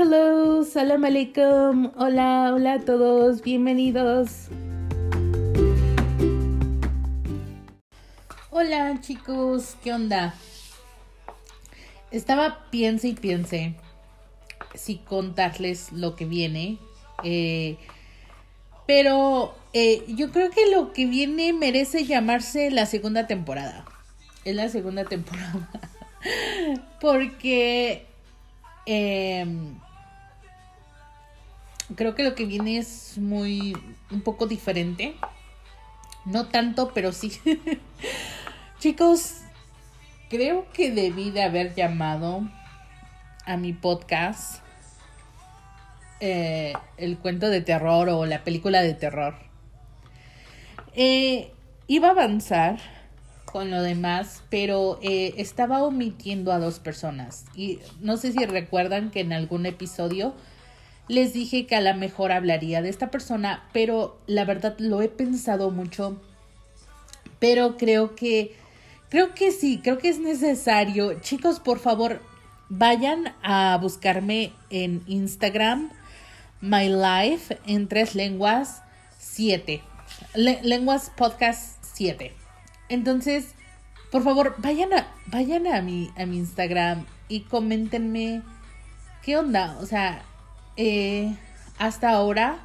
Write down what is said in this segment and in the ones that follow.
hello, salam alaikum. Hola, hola a todos, bienvenidos. Hola chicos, ¿qué onda? Estaba piense y piense si contarles lo que viene. Eh, pero eh, yo creo que lo que viene merece llamarse la segunda temporada. Es la segunda temporada. Porque em, creo que lo que viene es muy un poco diferente. No tanto, pero sí. Chicos, creo que debí de haber llamado a mi podcast eh, el cuento de terror o la película de terror. Eh, iba a avanzar con lo demás, pero eh, estaba omitiendo a dos personas. Y no sé si recuerdan que en algún episodio les dije que a lo mejor hablaría de esta persona, pero la verdad lo he pensado mucho. Pero creo que, creo que sí, creo que es necesario. Chicos, por favor, vayan a buscarme en Instagram My Life en tres lenguas 7. lenguas podcast 7. Entonces, por favor, vayan a, vayan a mi, a mi Instagram y coméntenme qué onda. O sea, eh, hasta ahora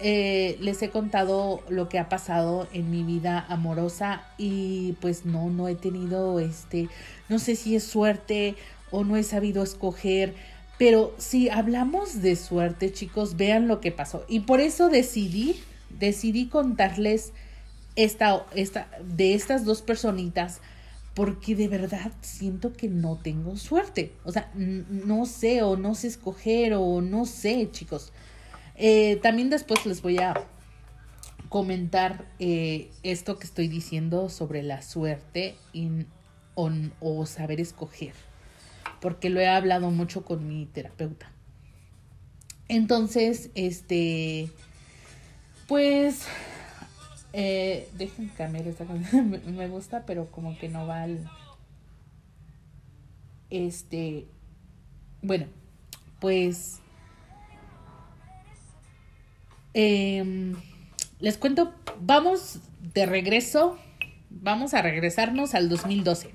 eh, les he contado lo que ha pasado en mi vida amorosa y pues no, no he tenido este, no sé si es suerte o no he sabido escoger pero si hablamos de suerte, chicos, vean lo que pasó. Y por eso decidí, decidí contarles esta, esta, de estas dos personitas, porque de verdad siento que no tengo suerte. O sea, no sé o no sé escoger o no sé, chicos. Eh, también después les voy a comentar eh, esto que estoy diciendo sobre la suerte o saber escoger porque lo he hablado mucho con mi terapeuta. Entonces, este, pues, eh, dejen cambiar esta canción, me, gusta, pero como que no va al, este, bueno, pues, em, les cuento, vamos de regreso, vamos a regresarnos al 2012.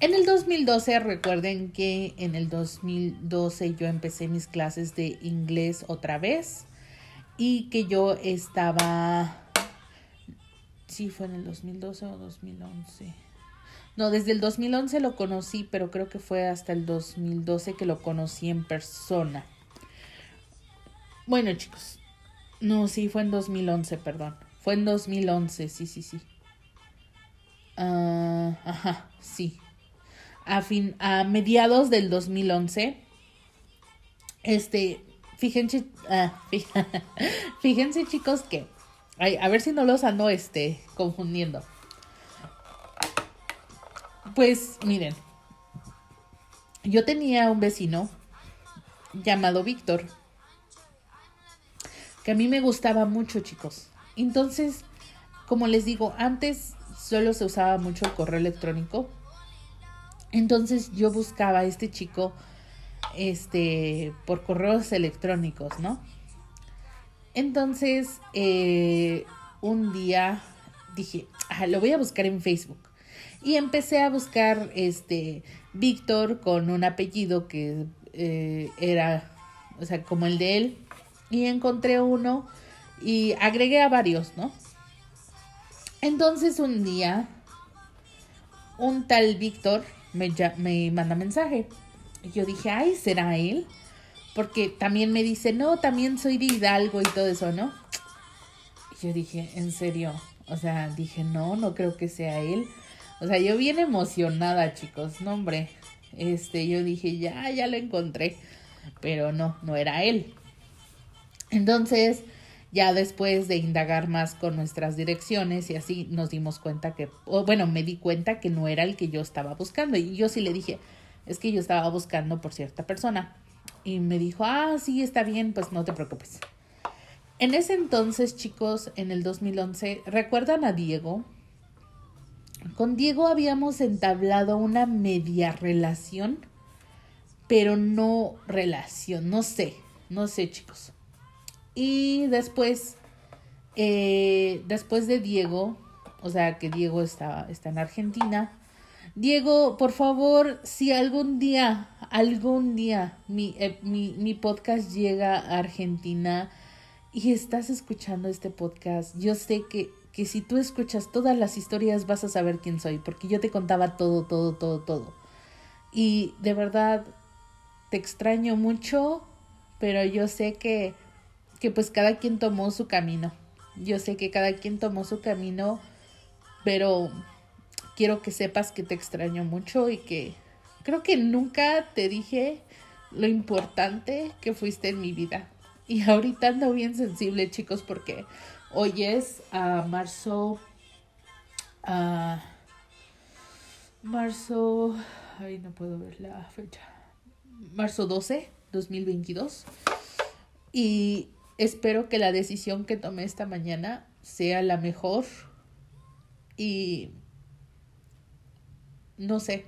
En el 2012, recuerden que en el 2012 yo empecé mis clases de inglés otra vez y que yo estaba... Sí, fue en el 2012 o 2011. No, desde el 2011 lo conocí, pero creo que fue hasta el 2012 que lo conocí en persona. Bueno, chicos. No, sí, fue en 2011, perdón. Fue en 2011, sí, sí, sí. Ah, ajá, sí a, fin, a mediados del 2011. Este, fíjense, ah, fíjense chicos que, a ver si no los ando este, confundiendo. Pues miren, yo tenía un vecino llamado Víctor, que a mí me gustaba mucho, chicos. Entonces, como les digo, antes solo se usaba mucho el correo electrónico entonces yo buscaba a este chico este por correos electrónicos, ¿no? Entonces, eh, un día dije, ah, lo voy a buscar en Facebook. Y empecé a buscar este Víctor con un apellido que eh, era, o sea, como el de él. Y encontré uno y agregué a varios, ¿no? Entonces un día, un tal Víctor me, me manda mensaje. Y yo dije, ay, ¿será él? Porque también me dice, no, también soy de Hidalgo y todo eso, ¿no? Y yo dije, ¿en serio? O sea, dije, no, no creo que sea él. O sea, yo bien emocionada, chicos, no, hombre. Este, yo dije, ya, ya lo encontré. Pero no, no era él. Entonces, ya después de indagar más con nuestras direcciones y así nos dimos cuenta que, bueno, me di cuenta que no era el que yo estaba buscando. Y yo sí le dije, es que yo estaba buscando por cierta persona. Y me dijo, ah, sí, está bien, pues no te preocupes. En ese entonces, chicos, en el 2011, ¿recuerdan a Diego? Con Diego habíamos entablado una media relación, pero no relación, no sé, no sé chicos. Y después, eh, después de Diego, o sea que Diego está, está en Argentina, Diego, por favor, si algún día, algún día mi, eh, mi, mi podcast llega a Argentina y estás escuchando este podcast, yo sé que que si tú escuchas todas las historias vas a saber quién soy, porque yo te contaba todo, todo, todo, todo. Y de verdad te extraño mucho, pero yo sé que, que pues cada quien tomó su camino. Yo sé que cada quien tomó su camino, pero quiero que sepas que te extraño mucho y que creo que nunca te dije lo importante que fuiste en mi vida. Y ahorita ando bien sensible, chicos, porque Hoy es a marzo. a marzo. Ay, no puedo ver la fecha. Marzo 12, 2022. Y espero que la decisión que tomé esta mañana sea la mejor. Y no sé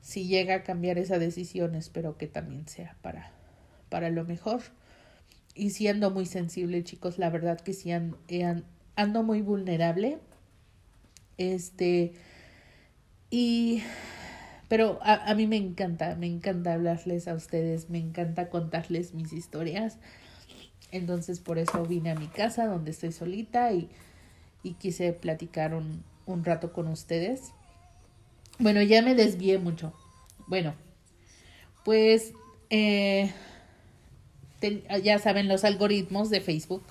si llega a cambiar esa decisión, espero que también sea para, para lo mejor y siendo muy sensible, chicos, la verdad que sí ando muy vulnerable. Este, y, pero a, a, mí me encanta, me encanta hablarles a ustedes, me encanta contarles mis historias. Entonces por eso vine a mi casa donde estoy solita y, y quise platicar un, un rato con ustedes. Bueno, ya me desvié mucho. Bueno, pues eh, ya saben, los algoritmos de Facebook.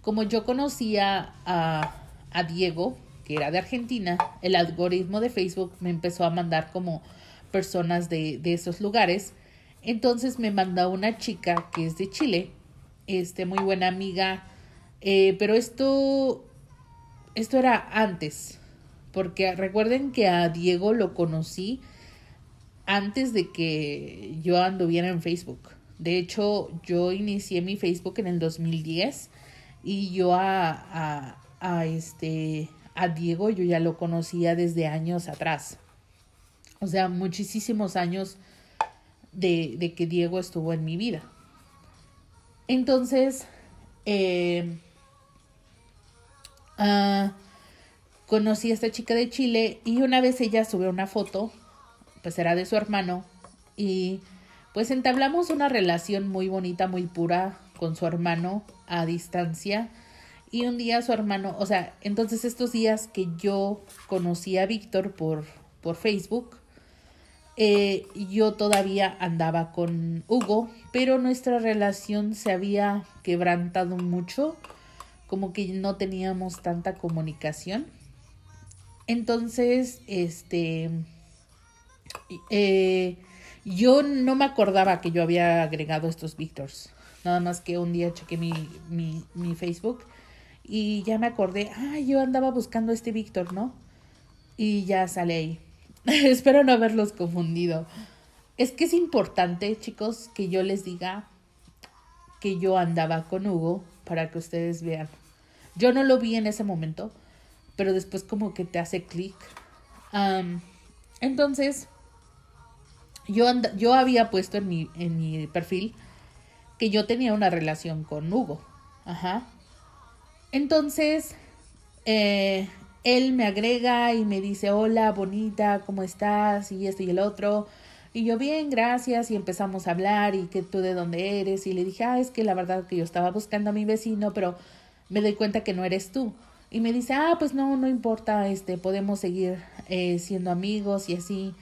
Como yo conocía a, Diego, que era de Argentina, el algoritmo de Facebook me empezó a mandar como personas de, de esos lugares. Entonces me mandó una chica que es de Chile, este, muy buena amiga, eh, pero esto, esto era antes, porque recuerden que a Diego lo conocí antes de que yo anduviera en Facebook. De hecho, yo inicié mi Facebook en el 2010 y yo a, a, este, a Diego yo ya lo conocía desde años atrás. O sea, muchísimos años de, de que Diego estuvo en mi vida. Entonces, eh, uh, conocí a esta chica de Chile y una vez ella subió una foto, pues era de su hermano, y pues entablamos una relación muy bonita, muy pura con su hermano a distancia. Y un día su hermano, o sea, entonces estos días que yo conocí a Víctor por, por Facebook, eh, yo todavía andaba con Hugo, pero nuestra relación se había quebrantado mucho, como que no teníamos tanta comunicación. Entonces, este, eh, yo no me acordaba que yo había agregado estos Víctors. Nada más que un día chequé mi, mi, mi Facebook y ya me acordé, ah, yo andaba buscando este Víctor, ¿no? Y ya sale ahí. Espero no haberlos confundido. Es que es importante, chicos, que yo les diga que yo andaba con Hugo para que ustedes vean. Yo no lo vi en ese momento, pero después como que te hace clic. entonces, yo, yo había puesto en mi, en mi perfil que yo tenía una relación con Hugo. Ajá. Entonces, eh, él me agrega y me dice, hola, bonita, ¿cómo estás? Y esto y el otro. Y yo, bien, gracias. Y empezamos a hablar y que tú de dónde eres. Y le dije, ah, es que la verdad que yo estaba buscando a mi vecino, pero me doy cuenta que no eres tú. Y me dice, ah, pues no, no importa, este, podemos seguir eh, siendo amigos y así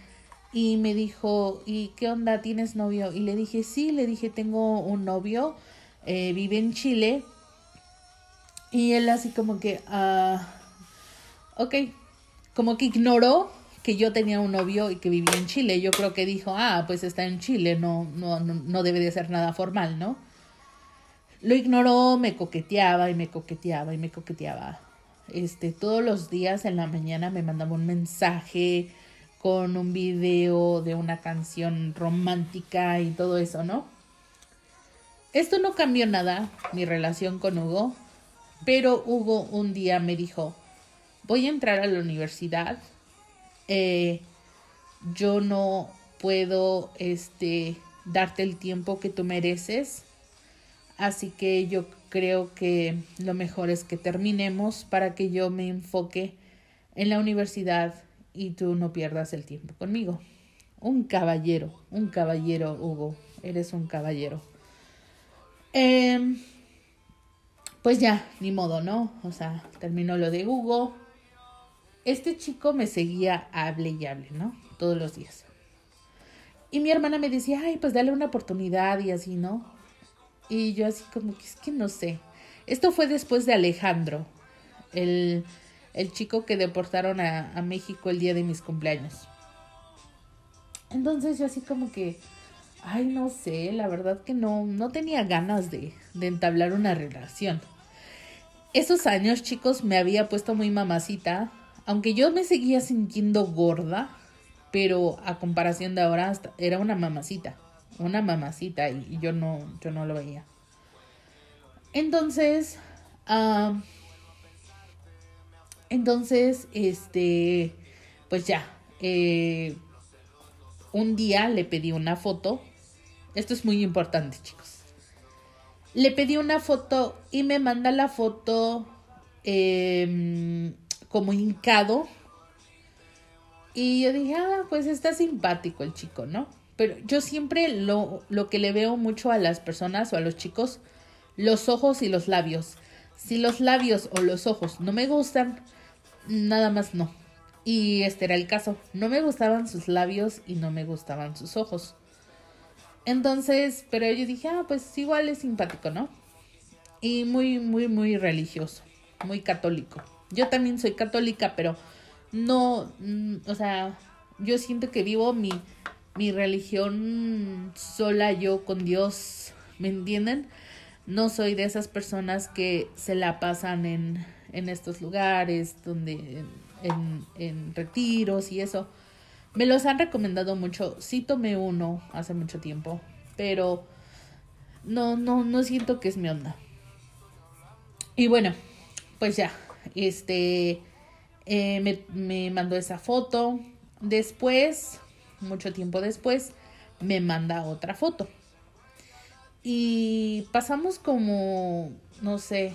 y me dijo, ¿y qué onda? ¿Tienes novio? Y le dije, sí, le dije, tengo un novio, eh, vive en Chile. Y él así como que, ah, ok, como que ignoró que yo tenía un novio y que vivía en Chile. Yo creo que dijo, ah, pues está en Chile, no, no, no, no debe de ser nada formal, ¿no? Lo ignoró, me coqueteaba y me coqueteaba y me coqueteaba. Este, todos los días en la mañana me mandaba un mensaje, con un video de una canción romántica y todo eso, ¿no? Esto no cambió nada, mi relación con Hugo, pero Hugo un día me dijo, voy a entrar a la universidad, eh, yo no, puedo este darte el tiempo que tú mereces. Así que yo creo que lo mejor es que terminemos para que yo me enfoque en la universidad y tú no pierdas el tiempo conmigo. Un caballero, un caballero, Hugo, eres un caballero. Em, pues ya, ni modo, ¿no? O sea, terminó lo de Hugo. Este chico me seguía, hable y hable, ¿no? Todos los días. Y mi hermana me decía, ay, pues dale una oportunidad y así, ¿no? Y yo así como que es que no sé. Esto fue después de Alejandro, el, el chico que deportaron a, México el día de mis cumpleaños. Entonces yo así como que, ay, no sé, la verdad que no, no tenía ganas de, de entablar una relación. Esos años, chicos, me había puesto muy mamacita, aunque yo me seguía sintiendo gorda, pero a comparación de ahora era una mamacita, una mamacita y, yo no, yo no lo veía. Entonces, entonces, este, pues ya, eh, un día le pedí una foto. Esto es muy importante, chicos. Le pedí una foto y me manda la foto em, como hincado y yo dije, ah, pues está simpático el chico, ¿no? Pero yo siempre lo, lo que le veo mucho a las personas o a los chicos, los ojos y los labios. Si los labios o los ojos no me gustan, nada más no. Y este era el caso. No me gustaban sus labios y no me gustaban sus ojos. Entonces, pero yo dije, ah, pues igual es simpático, ¿no? Y muy, muy, muy religioso, muy católico. Yo también soy católica, pero no, mm, o sea, yo siento que vivo mi, mi religión sola yo con Dios, ¿me entienden? No soy de esas personas que se la pasan en, en estos lugares, donde, en, en retiros y eso. Me los han recomendado mucho. Sí tomé uno hace mucho tiempo, pero no, no, no siento que es mi onda. Y bueno, pues ya, este, eh, me, me mandó esa foto. Después, mucho tiempo después, me manda otra foto. Y pasamos como, no sé,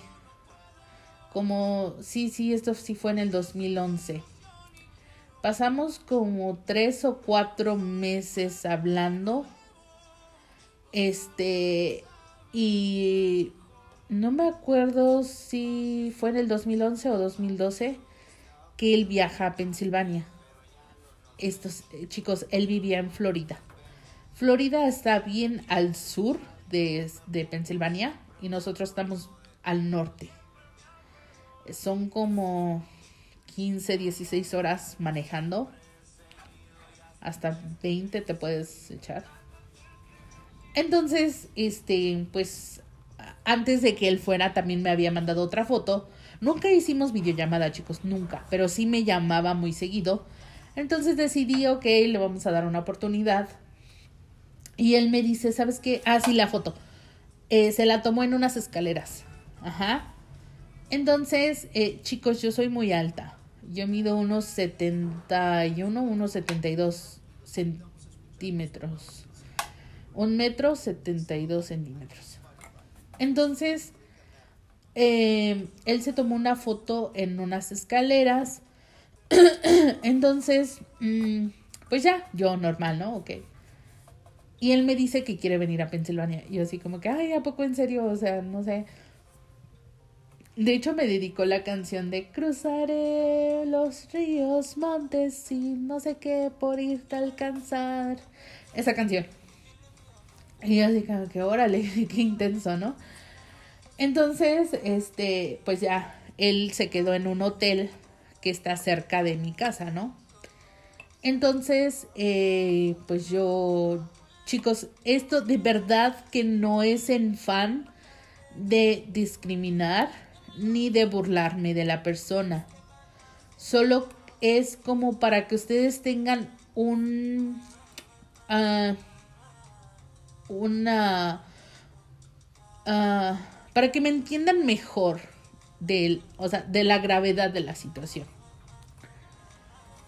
como, sí, sí, esto sí fue en el 2011. Pasamos como tres o cuatro meses hablando. Este, y no me acuerdo si fue en el 2011 o 2012 que él viaja a Pensilvania. Estos eh, chicos, él vivía en Florida. Florida está bien al sur de, de Pensilvania y nosotros estamos al norte. Son como 15, 16 horas manejando. Hasta 20 te puedes echar. Entonces, este, pues antes de que él fuera también me había mandado otra foto Nunca hicimos videollamada, chicos, nunca, pero sí me llamaba muy seguido. Entonces decidí, ok, le vamos a dar una oportunidad. Y él me dice, ¿sabes qué? Ah, sí, la foto. Eh, se la tomó en unas escaleras. Ajá. Entonces, eh, chicos, yo soy muy alta. Yo mido unos 71, unos 72 centímetros. Un metro 72 centímetros. Entonces, eh, él se tomó una foto en unas escaleras. Entonces, mm, pues ya, yo normal, ¿no? Ok. Y él me dice que quiere venir a Pensilvania. Yo así como que, ay, ¿a poco en serio? O sea, no sé. De hecho, me dedicó la canción de Cruzaré los ríos, montes y no sé qué por irte a alcanzar. Esa canción. Y yo como que, órale, qué intenso, ¿no? Entonces, este, pues ya, él se quedó en un hotel que está cerca de mi casa, ¿no? Entonces, eh, pues yo, chicos, esto de verdad que no es en fan de discriminar ni de burlarme de la persona. Solo es como para que ustedes tengan un... Uh, una... Uh, para que me entiendan mejor de, o sea, de la gravedad de la situación.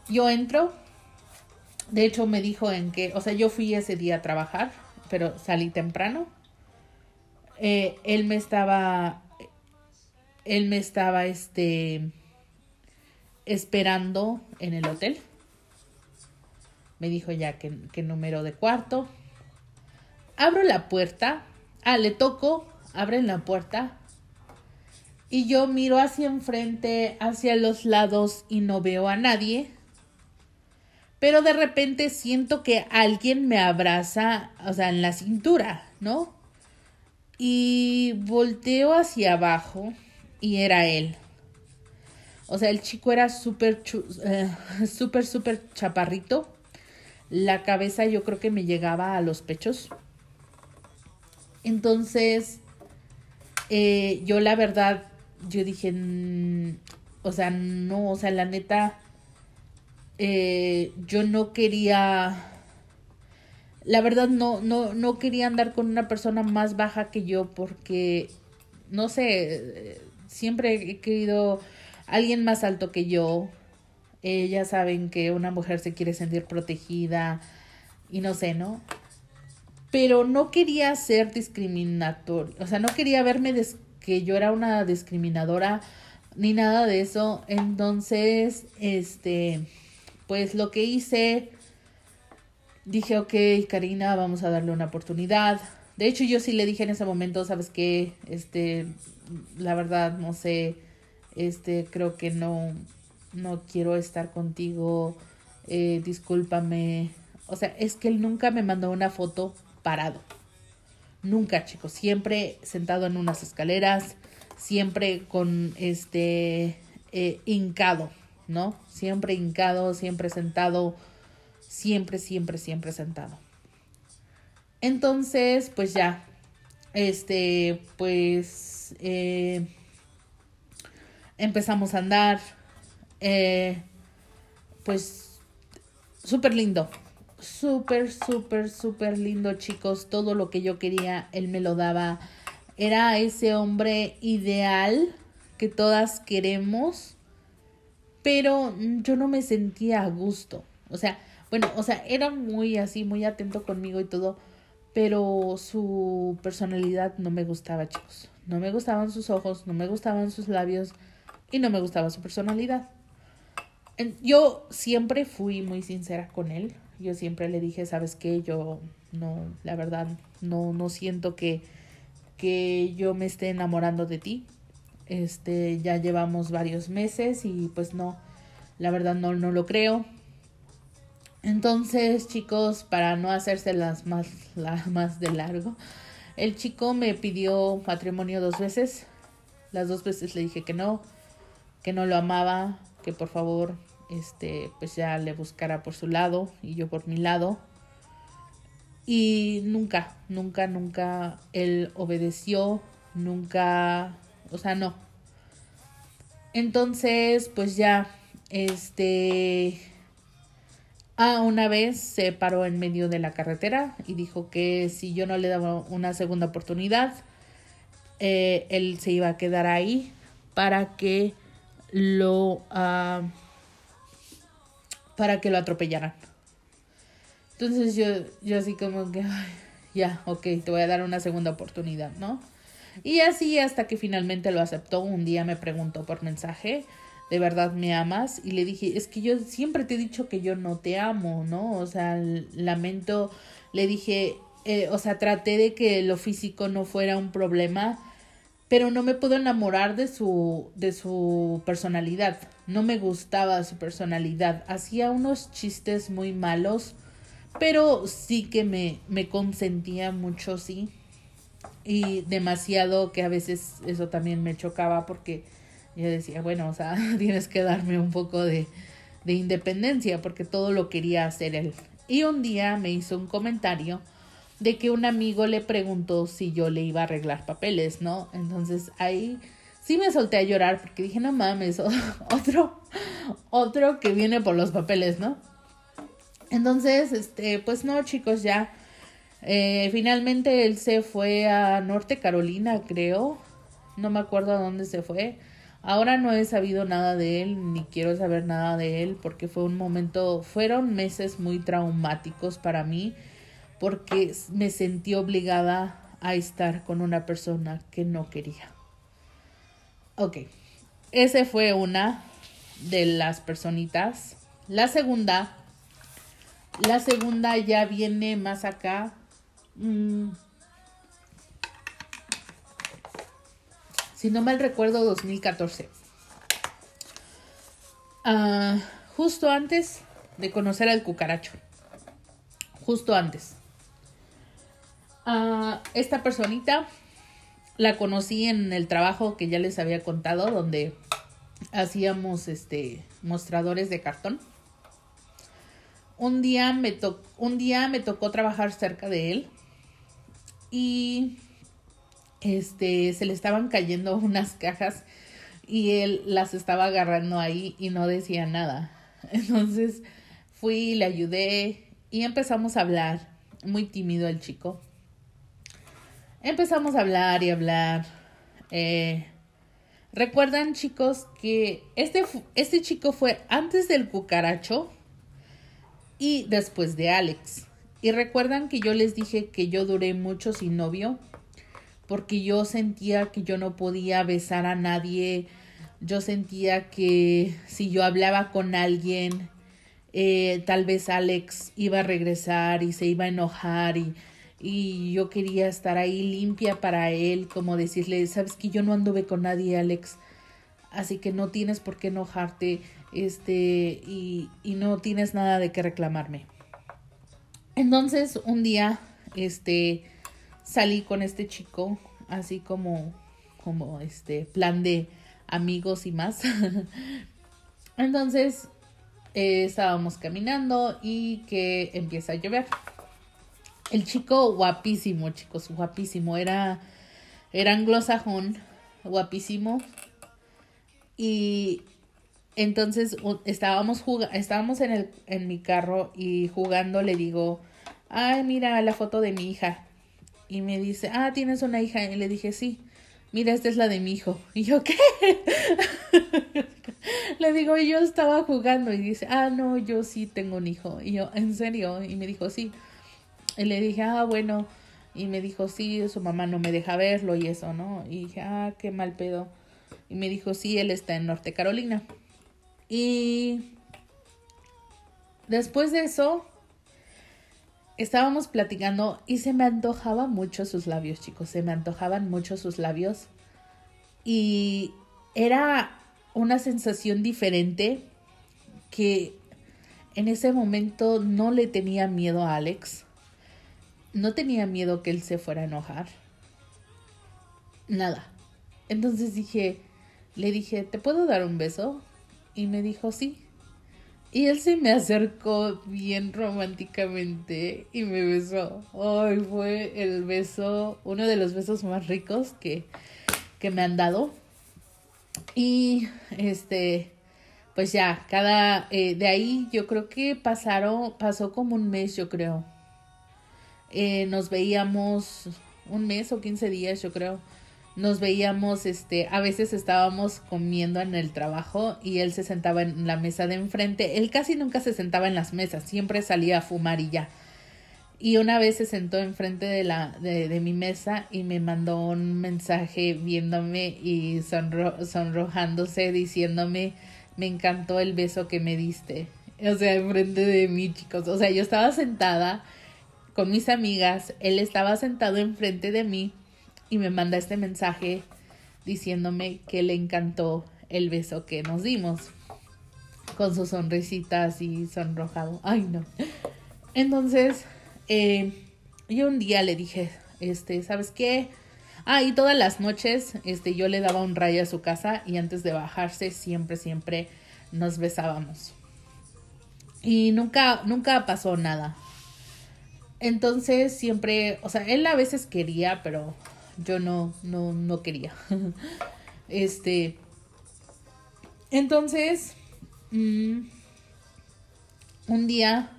Yo entro, De hecho, me dijo en que, o sea, yo fui ese día a trabajar, pero salí temprano. Eh, él me estaba, él me estaba, este, esperando en el hotel. Me dijo ya que, que número de cuarto. Abro la puerta. Ah, le toco, abren la puerta. Y yo miro hacia enfrente, hacia los lados y no veo a nadie. Pero de repente siento que alguien me abraza, o sea, en la cintura, ¿no? Y volteo hacia abajo y era él. O sea, el chico era súper, eh, súper, súper chaparrito. La cabeza yo creo que me llegaba a los pechos. Entonces, eh, yo la verdad, yo dije, o sea, no, o sea, la neta, eh, yo no quería, la verdad no, no, no quería andar con una persona más baja que yo porque, no sé, siempre he querido alguien más alto que yo. Eh, ya saben que una mujer se quiere sentir protegida y no sé, ¿no? Pero no quería ser discriminatorio, o sea, no quería verme que yo era una discriminadora ni nada de eso. Entonces, este, pues lo que hice, dije, ok, Karina, vamos a darle una oportunidad. De hecho, yo sí le dije en ese momento, ¿sabes qué? Este, la verdad, no sé, este, creo que no, no quiero estar contigo, eh, discúlpame. O sea, es que él nunca me mandó una foto parado. Nunca, chicos. Siempre sentado en unas escaleras, siempre con este eh, hincado, ¿no? Siempre hincado, siempre sentado, siempre, siempre, siempre sentado. Entonces, pues ya, este, pues, eh, empezamos a andar, eh, pues súper lindo, súper, súper, súper lindo chicos, todo lo que yo quería, él me lo daba, era ese hombre ideal que todas queremos, pero yo no me sentía a gusto, o sea, bueno, o sea, era muy así, muy atento conmigo y todo, pero su personalidad no me gustaba, chicos. No me gustaban sus ojos, no me gustaban sus labios, y no me gustaba su personalidad. Yo siempre fui muy sincera con él. Yo siempre le dije, ¿sabes qué? Yo no, la verdad, no, no siento que, que yo me esté enamorando de ti. Este, ya llevamos varios meses y pues no, la verdad no, no lo creo. Entonces, chicos, para no hacerse las más, las más de largo, el chico me pidió matrimonio dos veces. Las dos veces le dije que no que no lo amaba, que por favor este pues ya le buscara por su lado y yo por mi lado. Y nunca, nunca, nunca él obedeció, nunca, o sea, no. Entonces, pues ya, este, ah, una vez se paró en medio de la carretera y dijo que si yo no le daba una segunda oportunidad, eh, él se iba a quedar ahí para que lo uh, para que lo atropellaran. Entonces yo, yo así como que, ya, ok, te voy a dar una segunda oportunidad, ¿no? Y así hasta que finalmente lo aceptó, un día me preguntó por mensaje, ¿de verdad me amas? Y le dije, es que yo siempre te he dicho que yo no te amo, ¿no? O sea, lamento, le dije, eh, o sea, traté de que lo físico no fuera un problema, pero no me puedo enamorar de su, de su personalidad. No me gustaba su personalidad. Hacía unos chistes muy malos, pero sí que me, me consentía mucho, sí. Y demasiado que a veces eso también me chocaba porque yo decía, bueno, o sea, tienes que darme un poco de, de independencia porque todo lo quería hacer él. Y un día me hizo un comentario de que un amigo le preguntó si yo le iba a arreglar papeles, ¿no? Entonces ahí sí me solté a llorar porque dije, no mames, otro, otro que viene por los papeles, ¿no? Entonces, este, pues no, chicos, ya. Eh, finalmente él se fue a Norte Carolina, creo. No me acuerdo a dónde se fue. Ahora no he sabido nada de él, ni quiero saber nada de él, porque fue un momento, fueron meses muy traumáticos para mí, porque me sentí obligada a estar con una persona que no quería. Ok, ese fue una de las personitas. La segunda, la segunda ya viene más acá. Mm. Si no mal recuerdo, 2014. Ah, justo antes de conocer al cucaracho. Justo antes. Ah, esta personita la conocí en el trabajo que ya les había contado, donde hacíamos este mostradores de cartón. Un día me un día me tocó trabajar cerca de él y este se le estaban cayendo unas cajas y él las estaba agarrando ahí y no decía nada. Entonces fui, le ayudé y empezamos a hablar. Muy tímido el chico. Empezamos a hablar y hablar. Eh, Recuerdan chicos que este, este chico fue antes del cucaracho y después de Alex. Y recuerdan que yo les dije que yo duré mucho sin novio porque yo sentía que yo no podía besar a nadie. Yo sentía que si yo hablaba con alguien, eh, tal vez Alex iba a regresar y se iba a enojar y y yo quería estar ahí limpia para él, como decirle, sabes que yo no anduve con nadie, Alex, así que no tienes por qué enojarte, este, y, y no tienes nada de qué reclamarme. Entonces, un día, este, salí con este chico, así como, como, este, plan de amigos y más. Entonces, eh, estábamos caminando y que empieza a llover. El chico guapísimo, chicos, guapísimo. Era, era anglosajón, guapísimo. Y entonces estábamos, estábamos en, el, en mi carro y jugando le digo, ay, mira la foto de mi hija. Y me dice, ah, ¿tienes una hija? Y le dije, sí. Mira, esta es la de mi hijo. Y yo, ¿qué? le digo, yo estaba jugando. Y dice, ah, no, yo sí tengo un hijo. Y yo, ¿en serio? Y me dijo, sí. Y le dije, ah, bueno. Y me dijo, sí, su mamá no me deja verlo y eso, ¿no? Y dije, ah, qué mal pedo. Y me dijo, sí, él está en Norte Carolina. Y después de eso, estábamos platicando y se me antojaba mucho sus labios, chicos. Se me antojaban mucho sus labios. Y era una sensación diferente que en ese momento no le tenía miedo a Alex no tenía miedo que él se fuera a enojar. Nada. Entonces dije, le dije, ¿te puedo dar un beso? Y me dijo, sí. Y él se me acercó bien románticamente y me besó. Ay, fue el beso, uno de los besos más ricos que, que me han dado. Y este, pues ya, cada, eh, de ahí yo creo que pasaron, pasó como un mes, yo creo eh, nos veíamos un mes o 15 días, yo creo. Nos veíamos, este, a veces estábamos comiendo en el trabajo y él se sentaba en la mesa de enfrente. Él casi nunca se sentaba en las mesas, siempre salía a fumar y ya. Y una vez se sentó enfrente de la de, de mi mesa y me mandó un mensaje viéndome y sonro, sonrojándose diciéndome me encantó el beso que me diste. O sea, enfrente de mí, chicos. O sea, yo estaba sentada con mis amigas, él estaba sentado enfrente de mí y me manda este mensaje diciéndome que le encantó el beso que nos dimos con su sonrisita así sonrojado. Ay, no. Entonces, eh, yo un día le dije, este, ¿sabes qué? Ah, y todas las noches, este, yo le daba un rayo a su casa y antes de bajarse siempre, siempre nos besábamos. Y nunca, nunca pasó nada. Entonces siempre, o sea, él a veces quería, pero yo no, no, no quería. este. Entonces, mm, un día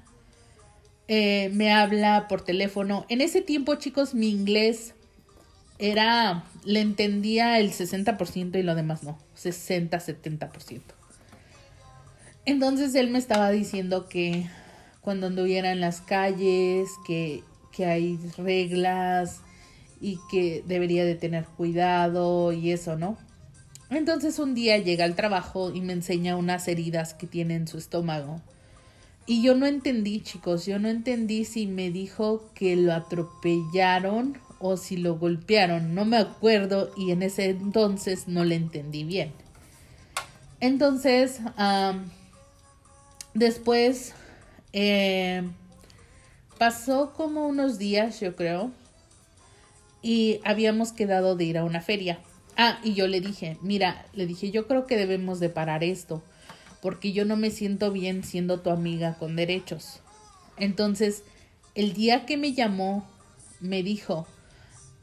eh, me habla por teléfono. En ese tiempo, chicos, mi inglés era, le entendía el 60% y lo demás no, 60, 70%. Entonces él me estaba diciendo que cuando anduviera en las calles, que, que hay reglas y que debería de tener cuidado y eso, ¿no? Entonces un día llega al trabajo y me enseña unas heridas que tiene en su estómago. Y yo no entendí, chicos, yo no entendí si me dijo que lo atropellaron o si lo golpearon, no me acuerdo y en ese entonces no le entendí bien. Entonces, después eh, pasó como unos días, yo creo, y habíamos quedado de ir a una feria. Ah, y yo le dije, mira, le dije, yo creo que debemos de parar esto, porque yo no me siento bien siendo tu amiga con derechos. Entonces, el día que me llamó, me dijo,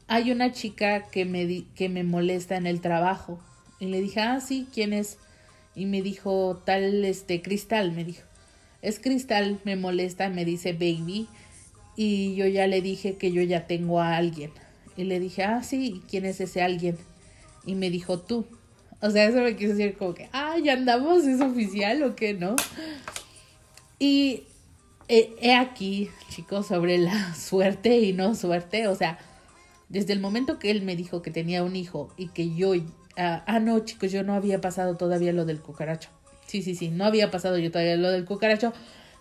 hay una chica que me, que me molesta en el trabajo. Y le dije, ah, sí, ¿quién es? Y me dijo, tal, este, Cristal, me dijo. Es Cristal, me molesta, me dice baby. Y yo ya le dije que yo ya tengo a alguien. Y le dije, ah, sí, ¿quién es ese alguien? Y me dijo, tú. O sea, eso me quiso decir como que, ah, ya andamos, es oficial o qué, ¿no? Y he aquí, chicos, sobre la suerte y no suerte. O sea, desde el momento que él me dijo que tenía un hijo y que yo... ah, ah no, chicos, yo no había pasado todavía lo del cucaracho. Sí, sí, sí, no había pasado yo todavía lo del cucaracho,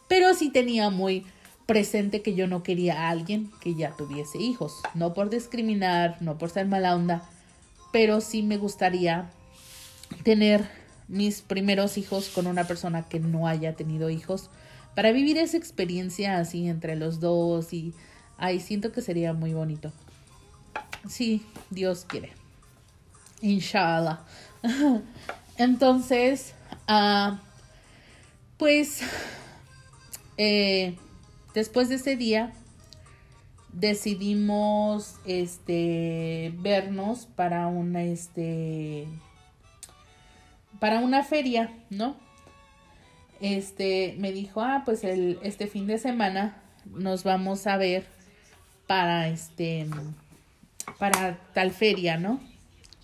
pero sí tenía muy presente que yo no quería a alguien que ya tuviese hijos. No por discriminar, no por ser mala onda, pero sí me gustaría tener mis primeros hijos con una persona que no haya tenido hijos para vivir esa experiencia así entre los dos y ay, siento que sería muy bonito. Sí, Dios quiere. Inshallah. Entonces, ah, pues, eh, después de ese día, decidimos, este, vernos para una, este, para una feria, ¿no? Este, me dijo, ah, pues el, este fin de semana nos vamos a ver para, este, para tal feria, ¿no?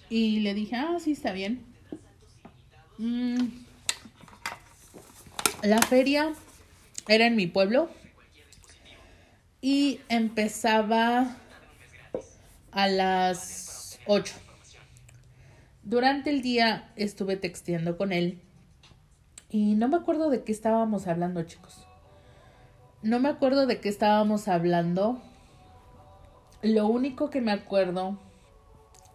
Y le dije, ah, sí, está bien. Mm. La feria era en mi pueblo y empezaba a las 8. Durante el día estuve texteando con él y no me acuerdo de qué estábamos hablando, chicos. No me acuerdo de qué estábamos hablando, lo único que me acuerdo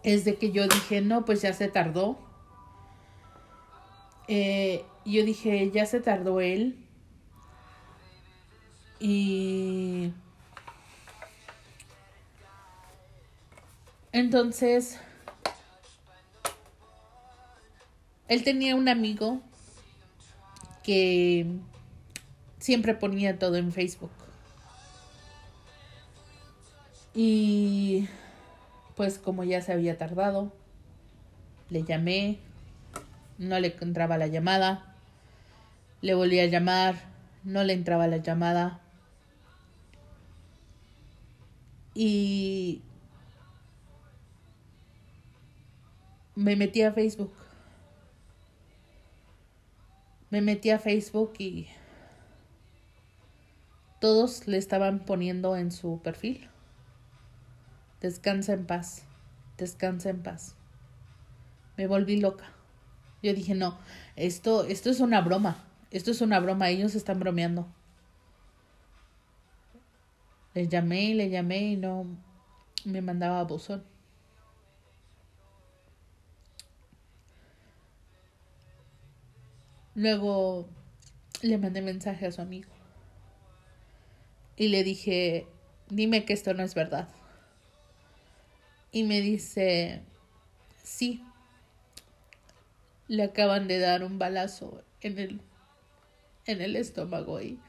es de que yo dije, no, pues ya se tardó. Eh, yo dije, ya se tardó él. Y entonces, él tenía un amigo que siempre ponía todo en Facebook. Y pues como ya se había tardado, le llamé, no le entraba la llamada, le volví a llamar, no le entraba la llamada. Y me metí a Facebook. Me metí a Facebook y todos le estaban poniendo en su perfil Descansa en paz, descansa en paz. Me volví loca. Yo dije, no, esto, esto es una broma, esto es una broma, ellos están bromeando. Le llamé y le llamé y no me mandaba buzón. Luego le mandé mensaje a su amigo. Y le dije, dime que esto no es verdad y me dice, sí, le acaban de dar un balazo en el, en el estómago y,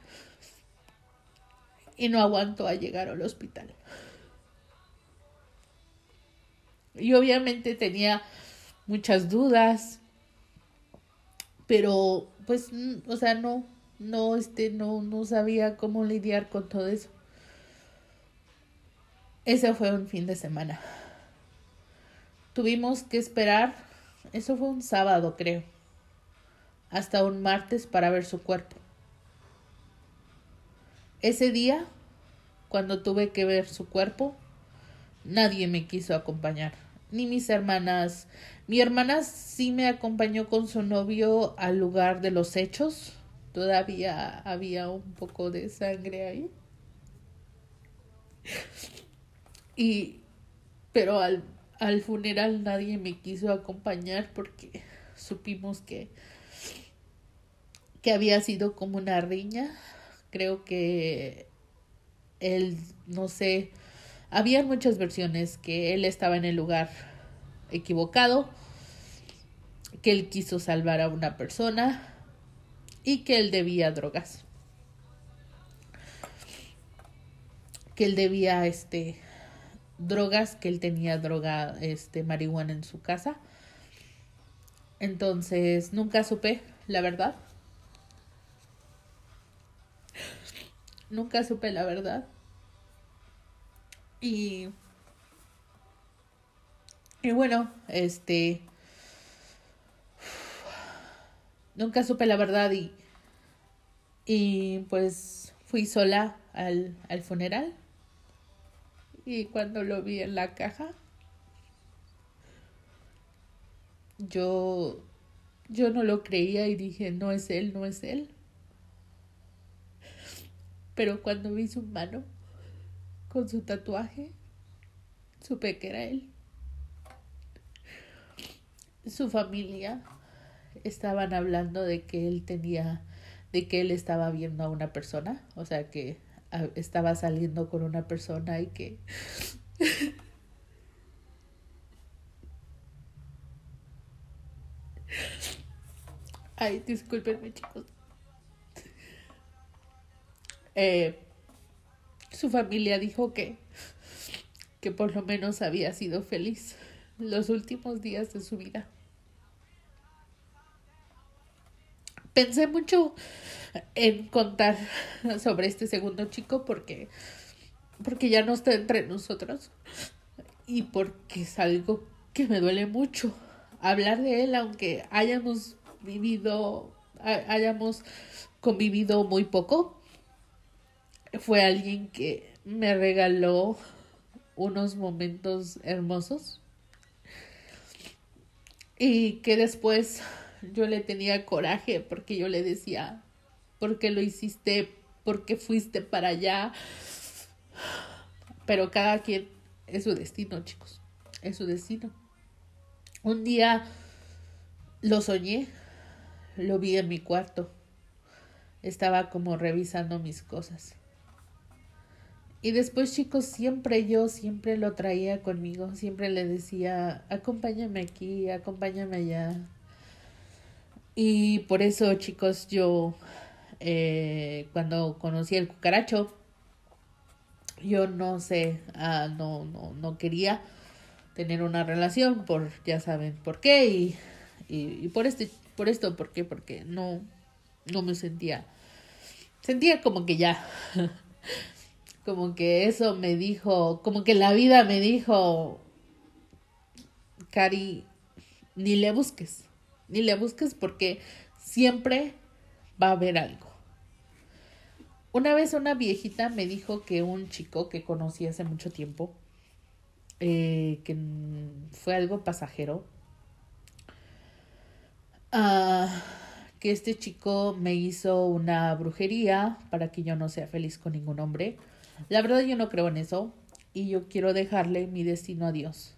y no aguanto a llegar al hospital. Y obviamente tenía muchas dudas, pero pues, o sea, no, no, este, no, no sabía cómo lidiar con todo eso. Ese fue un fin de semana. tuvimos que esperar, eso fue un sábado creo, hasta un martes para ver su cuerpo. Ese día, cuando tuve que ver su cuerpo, nadie me quiso acompañar, ni mis hermanas. Mi hermana sí me acompañó con su novio al lugar de los hechos. Todavía había un poco de sangre ahí. Y pero al, al funeral nadie me quiso acompañar porque supimos que que había sido como una riña. Creo que él, no sé, había muchas versiones que él estaba en el lugar equivocado, que él quiso salvar a una persona y que él debía drogas. Que él debía este drogas, que él tenía droga este marihuana en su casa. Entonces, nunca supe, la verdad. Nunca supe la verdad. Y, y bueno, este, nunca supe la verdad y, y pues fui sola al, al funeral. Y cuando lo vi en la caja, yo, yo no lo creía y dije, no es él, no es él. Pero cuando vi su mano, con su tatuaje, supe que era él. Su familia estaban hablando de que él tenía, de que él estaba viendo a una persona, o sea que estaba saliendo con una persona y que Ay, discúlpenme chicos. Eh, su familia dijo que, que por lo menos había sido feliz los últimos días de su vida. Pensé mucho en contar sobre este segundo chico porque, porque ya no está entre nosotros y porque es algo que me duele mucho hablar de él, aunque hayamos vivido, hayamos convivido muy poco fue alguien que me regaló unos momentos hermosos y que después yo le tenía coraje porque yo le decía, ¿por qué lo hiciste? ¿Por qué fuiste para allá? Pero cada quien es su destino, chicos, es su destino. Un día lo soñé, lo vi en mi cuarto, estaba como revisando mis cosas y después, chicos, siempre yo, siempre lo traía conmigo, siempre le decía, acompáñame aquí, acompáñame allá. Y por eso, chicos, yo, eh, cuando conocí el cucaracho, yo no sé, ah, no, no, no quería tener una relación por, ya saben, por qué, y, y, por este, por esto, ¿por qué? Porque no, no me sentía, sentía como que ya como que eso me dijo, como que la vida me dijo, Cari, ni le busques, ni le busques porque siempre va a haber algo. Una vez una viejita me dijo que un chico que conocí hace mucho tiempo, eh, que fue algo pasajero, ah, que este chico me hizo una brujería para que yo no sea feliz con ningún hombre la verdad yo no creo en eso y yo quiero dejarle mi destino a Dios.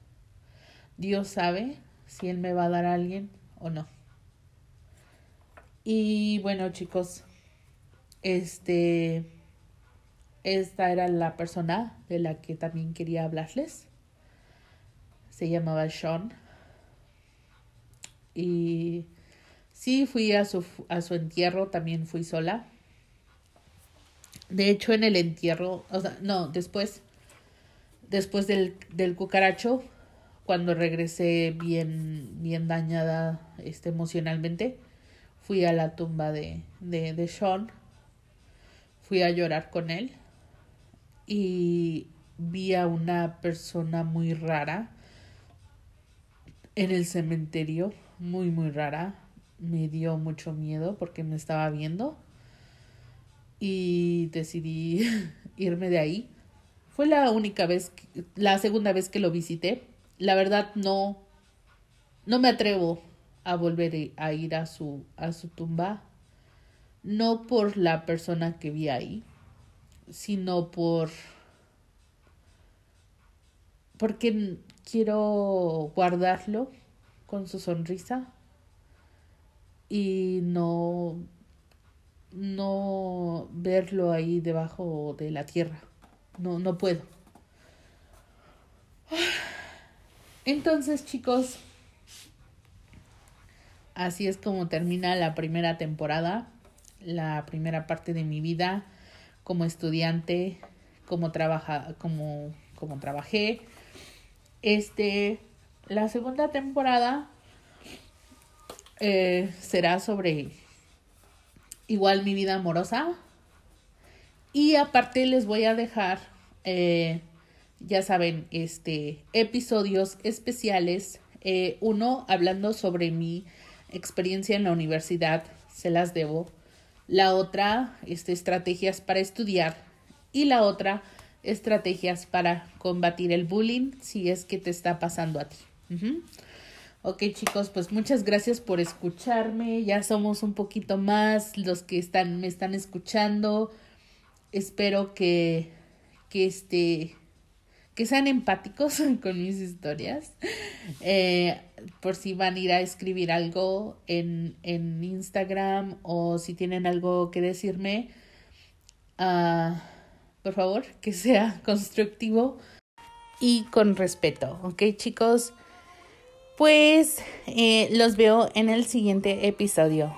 Dios sabe si Él me va a dar a alguien o no. Y bueno chicos, este, esta era la persona de la que también quería hablarles. Se llamaba Sean. Y sí, fui a su, a su entierro, también fui sola. De hecho, en el entierro, o sea, no, después, después del, del cucaracho, cuando regresé bien, bien dañada este, emocionalmente, fui a la tumba de, de, de Sean, fui a llorar con él y vi a una persona muy rara en el cementerio, muy, muy rara. Me dio mucho miedo porque me estaba viendo y decidí irme de ahí. Fue la única vez, la segunda vez que lo visité. La verdad no, no me atrevo a volver a ir a su, a su tumba. No por la persona que vi ahí, sino por porque quiero guardarlo con su sonrisa y no no verlo ahí debajo de la tierra. No, no puedo. Entonces, chicos, así es como termina la primera temporada, la primera parte de mi vida como estudiante, como trabaja, como, como trabajé. Este, la segunda temporada eh, será sobre igual mi vida amorosa. Y aparte les voy a dejar, eh, ya saben, este, episodios especiales. Eh, uno hablando sobre mi experiencia en la universidad, se las debo. La otra, este, estrategias para estudiar. Y la otra, estrategias para combatir el bullying si es que te está pasando a ti. Ok chicos, pues muchas gracias por escucharme. Ya somos un poquito más los que están, me están escuchando. Espero que, que este, que sean empáticos con mis historias. Eh, por si van a ir a escribir algo en, en Instagram o si tienen algo que decirme. Uh, por favor, que sea constructivo y con respeto. Ok chicos. Pues eh, los veo en el siguiente episodio.